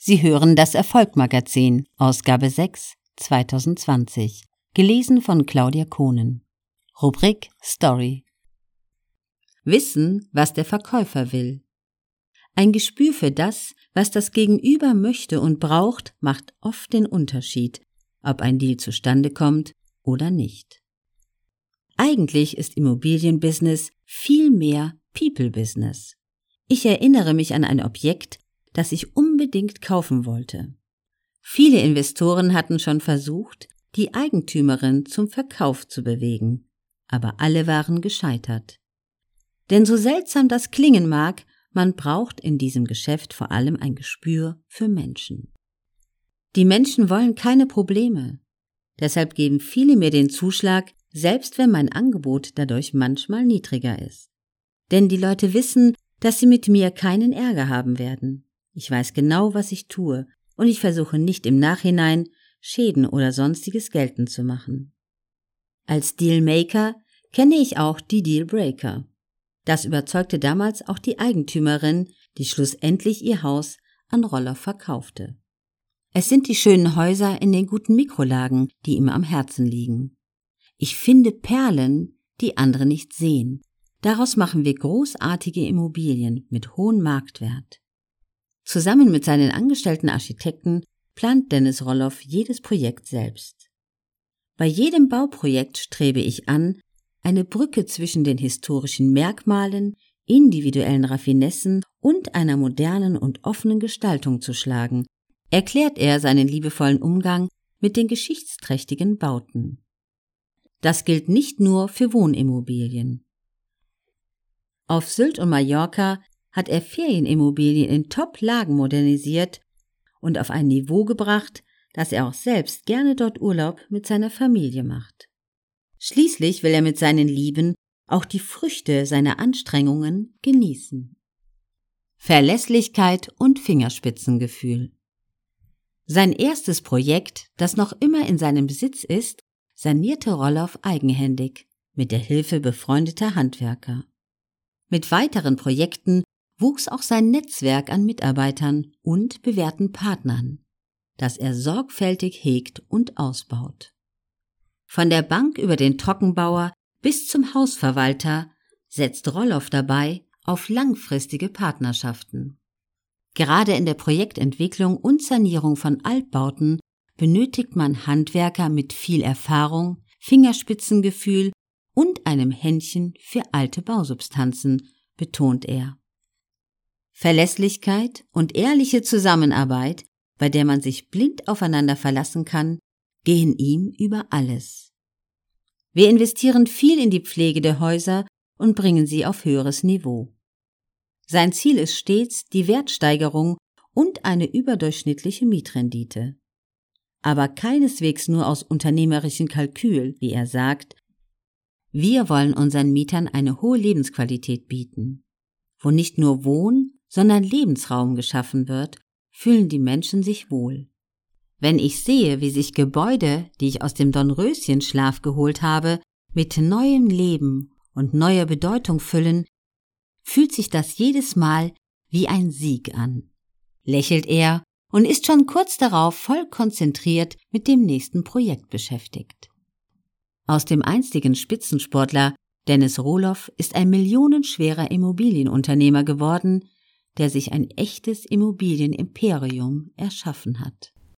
Sie hören das Erfolgmagazin, Ausgabe 6, 2020, gelesen von Claudia Kohnen. Rubrik Story. Wissen, was der Verkäufer will. Ein Gespür für das, was das Gegenüber möchte und braucht, macht oft den Unterschied, ob ein Deal zustande kommt oder nicht. Eigentlich ist Immobilienbusiness viel mehr People-Business. Ich erinnere mich an ein Objekt, das ich unbedingt kaufen wollte. Viele Investoren hatten schon versucht, die Eigentümerin zum Verkauf zu bewegen, aber alle waren gescheitert. Denn so seltsam das klingen mag, man braucht in diesem Geschäft vor allem ein Gespür für Menschen. Die Menschen wollen keine Probleme. Deshalb geben viele mir den Zuschlag, selbst wenn mein Angebot dadurch manchmal niedriger ist. Denn die Leute wissen, dass sie mit mir keinen Ärger haben werden. Ich weiß genau, was ich tue, und ich versuche nicht im Nachhinein Schäden oder sonstiges geltend zu machen. Als Dealmaker kenne ich auch die Dealbreaker. Das überzeugte damals auch die Eigentümerin, die schlussendlich ihr Haus an Roller verkaufte. Es sind die schönen Häuser in den guten Mikrolagen, die ihm am Herzen liegen. Ich finde Perlen, die andere nicht sehen. Daraus machen wir großartige Immobilien mit hohem Marktwert. Zusammen mit seinen angestellten Architekten plant Dennis Rolloff jedes Projekt selbst. Bei jedem Bauprojekt strebe ich an, eine Brücke zwischen den historischen Merkmalen, individuellen Raffinessen und einer modernen und offenen Gestaltung zu schlagen, erklärt er seinen liebevollen Umgang mit den geschichtsträchtigen Bauten. Das gilt nicht nur für Wohnimmobilien. Auf Sylt und Mallorca hat er Ferienimmobilien in Top-Lagen modernisiert und auf ein Niveau gebracht, dass er auch selbst gerne dort Urlaub mit seiner Familie macht. Schließlich will er mit seinen Lieben auch die Früchte seiner Anstrengungen genießen. Verlässlichkeit und Fingerspitzengefühl. Sein erstes Projekt, das noch immer in seinem Besitz ist, sanierte Rolloff eigenhändig mit der Hilfe befreundeter Handwerker. Mit weiteren Projekten wuchs auch sein Netzwerk an Mitarbeitern und bewährten Partnern, das er sorgfältig hegt und ausbaut. Von der Bank über den Trockenbauer bis zum Hausverwalter setzt Rolloff dabei auf langfristige Partnerschaften. Gerade in der Projektentwicklung und Sanierung von Altbauten benötigt man Handwerker mit viel Erfahrung, Fingerspitzengefühl und einem Händchen für alte Bausubstanzen, betont er. Verlässlichkeit und ehrliche Zusammenarbeit, bei der man sich blind aufeinander verlassen kann, gehen ihm über alles. Wir investieren viel in die Pflege der Häuser und bringen sie auf höheres Niveau. Sein Ziel ist stets die Wertsteigerung und eine überdurchschnittliche Mietrendite. Aber keineswegs nur aus unternehmerischen Kalkül, wie er sagt, wir wollen unseren Mietern eine hohe Lebensqualität bieten. Wo nicht nur Wohn, sondern Lebensraum geschaffen wird, fühlen die Menschen sich wohl. Wenn ich sehe, wie sich Gebäude, die ich aus dem Dornröschenschlaf geholt habe, mit neuem Leben und neuer Bedeutung füllen, fühlt sich das jedes Mal wie ein Sieg an. Lächelt er und ist schon kurz darauf voll konzentriert mit dem nächsten Projekt beschäftigt. Aus dem einstigen Spitzensportler Dennis Rohloff ist ein millionenschwerer Immobilienunternehmer geworden, der sich ein echtes Immobilienimperium erschaffen hat.